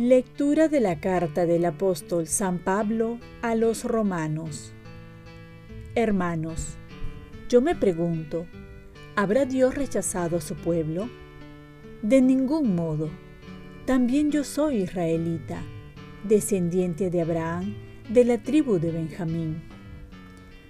Lectura de la carta del apóstol San Pablo a los romanos. Hermanos, yo me pregunto, ¿habrá Dios rechazado a su pueblo? De ningún modo. También yo soy israelita, descendiente de Abraham, de la tribu de Benjamín.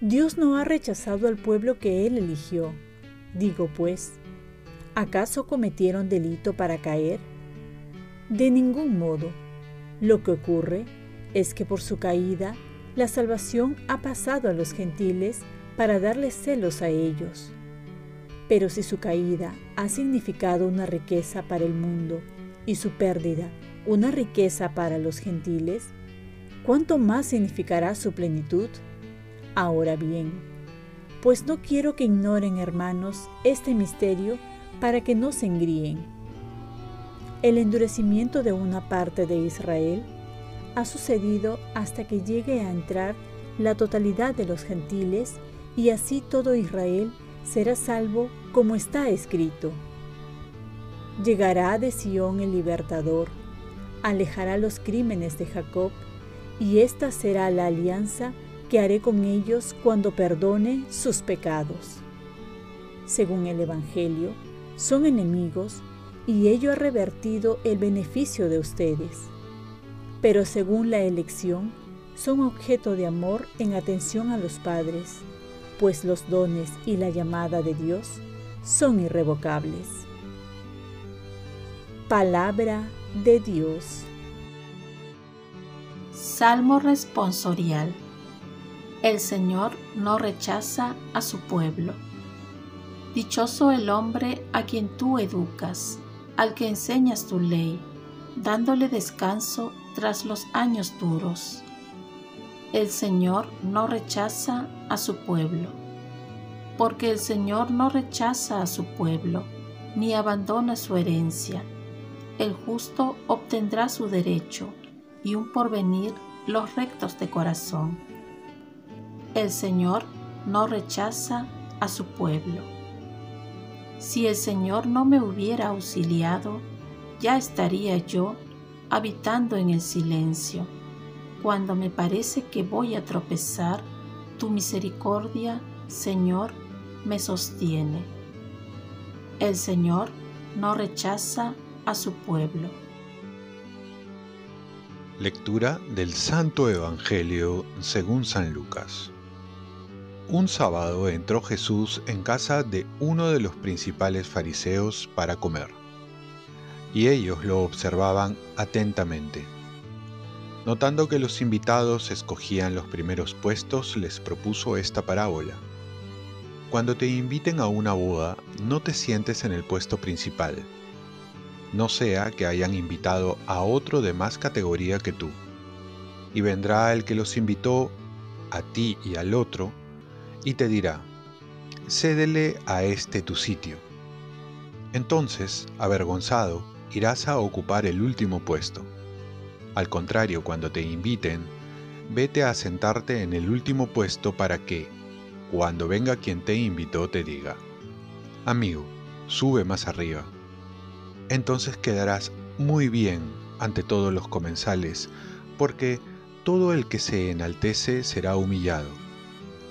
Dios no ha rechazado al pueblo que él eligió. Digo pues, ¿acaso cometieron delito para caer? De ningún modo. Lo que ocurre es que por su caída, la salvación ha pasado a los gentiles para darles celos a ellos. Pero si su caída ha significado una riqueza para el mundo y su pérdida una riqueza para los gentiles, ¿cuánto más significará su plenitud? Ahora bien, pues no quiero que ignoren, hermanos, este misterio para que no se engríen el endurecimiento de una parte de Israel ha sucedido hasta que llegue a entrar la totalidad de los gentiles y así todo Israel será salvo como está escrito. Llegará de Sión el libertador, alejará los crímenes de Jacob, y esta será la alianza que haré con ellos cuando perdone sus pecados. Según el Evangelio, son enemigos y ello ha revertido el beneficio de ustedes. Pero según la elección, son objeto de amor en atención a los padres, pues los dones y la llamada de Dios son irrevocables. Palabra de Dios. Salmo responsorial. El Señor no rechaza a su pueblo. Dichoso el hombre a quien tú educas al que enseñas tu ley, dándole descanso tras los años duros. El Señor no rechaza a su pueblo, porque el Señor no rechaza a su pueblo, ni abandona su herencia. El justo obtendrá su derecho, y un porvenir los rectos de corazón. El Señor no rechaza a su pueblo. Si el Señor no me hubiera auxiliado, ya estaría yo habitando en el silencio. Cuando me parece que voy a tropezar, tu misericordia, Señor, me sostiene. El Señor no rechaza a su pueblo. Lectura del Santo Evangelio según San Lucas. Un sábado entró Jesús en casa de uno de los principales fariseos para comer, y ellos lo observaban atentamente. Notando que los invitados escogían los primeros puestos, les propuso esta parábola. Cuando te inviten a una boda, no te sientes en el puesto principal, no sea que hayan invitado a otro de más categoría que tú, y vendrá el que los invitó, a ti y al otro, y te dirá, cédele a este tu sitio. Entonces, avergonzado, irás a ocupar el último puesto. Al contrario, cuando te inviten, vete a sentarte en el último puesto para que, cuando venga quien te invitó, te diga, amigo, sube más arriba. Entonces quedarás muy bien ante todos los comensales, porque todo el que se enaltece será humillado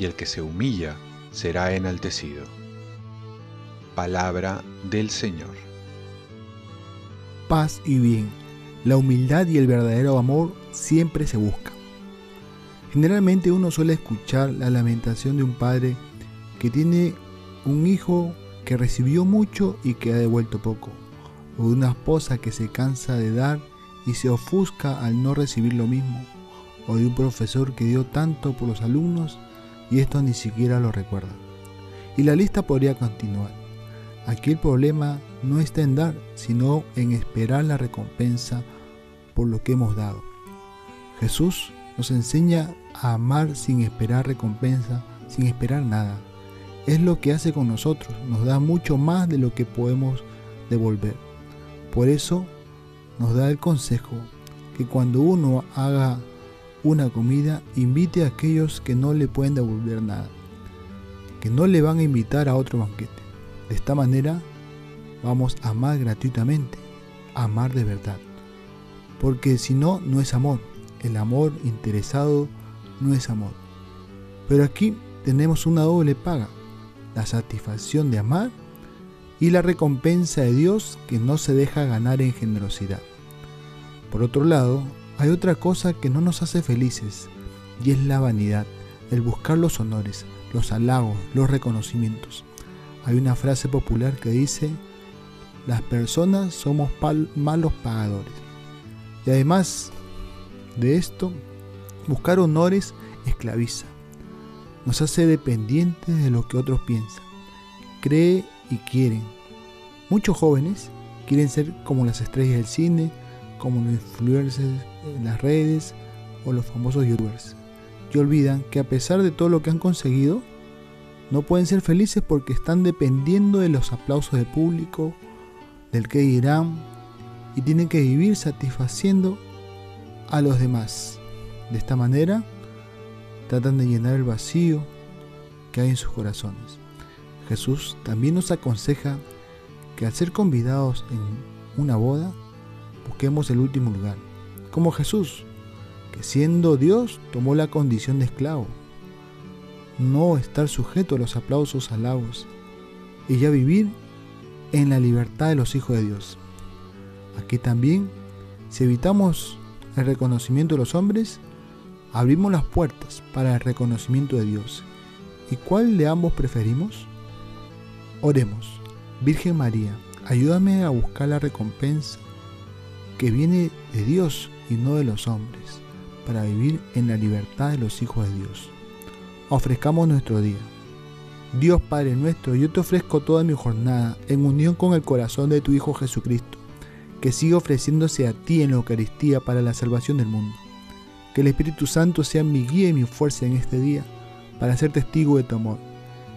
y el que se humilla será enaltecido. Palabra del Señor. Paz y bien. La humildad y el verdadero amor siempre se buscan. Generalmente uno suele escuchar la lamentación de un padre que tiene un hijo que recibió mucho y que ha devuelto poco, o de una esposa que se cansa de dar y se ofusca al no recibir lo mismo, o de un profesor que dio tanto por los alumnos y esto ni siquiera lo recuerda. Y la lista podría continuar. Aquí el problema no está en dar, sino en esperar la recompensa por lo que hemos dado. Jesús nos enseña a amar sin esperar recompensa, sin esperar nada. Es lo que hace con nosotros, nos da mucho más de lo que podemos devolver. Por eso nos da el consejo, que cuando uno haga una comida, invite a aquellos que no le pueden devolver nada, que no le van a invitar a otro banquete. De esta manera vamos a amar gratuitamente, amar de verdad. Porque si no, no es amor. El amor interesado no es amor. Pero aquí tenemos una doble paga, la satisfacción de amar y la recompensa de Dios que no se deja ganar en generosidad. Por otro lado, hay otra cosa que no nos hace felices y es la vanidad, el buscar los honores, los halagos, los reconocimientos. Hay una frase popular que dice, las personas somos malos pagadores. Y además de esto, buscar honores esclaviza, nos hace dependientes de lo que otros piensan, cree y quieren. Muchos jóvenes quieren ser como las estrellas del cine, como los influencers en las redes o los famosos youtubers. Y olvidan que a pesar de todo lo que han conseguido, no pueden ser felices porque están dependiendo de los aplausos del público, del que dirán, y tienen que vivir satisfaciendo a los demás. De esta manera, tratan de llenar el vacío que hay en sus corazones. Jesús también nos aconseja que al ser convidados en una boda, busquemos el último lugar, como Jesús, que siendo Dios tomó la condición de esclavo, no estar sujeto a los aplausos halagos, y ya vivir en la libertad de los hijos de Dios. Aquí también, si evitamos el reconocimiento de los hombres, abrimos las puertas para el reconocimiento de Dios. ¿Y cuál de ambos preferimos? Oremos. Virgen María, ayúdame a buscar la recompensa que viene de Dios y no de los hombres, para vivir en la libertad de los hijos de Dios. Ofrezcamos nuestro día. Dios Padre nuestro, yo te ofrezco toda mi jornada en unión con el corazón de tu Hijo Jesucristo, que sigue ofreciéndose a ti en la Eucaristía para la salvación del mundo. Que el Espíritu Santo sea mi guía y mi fuerza en este día, para ser testigo de tu amor.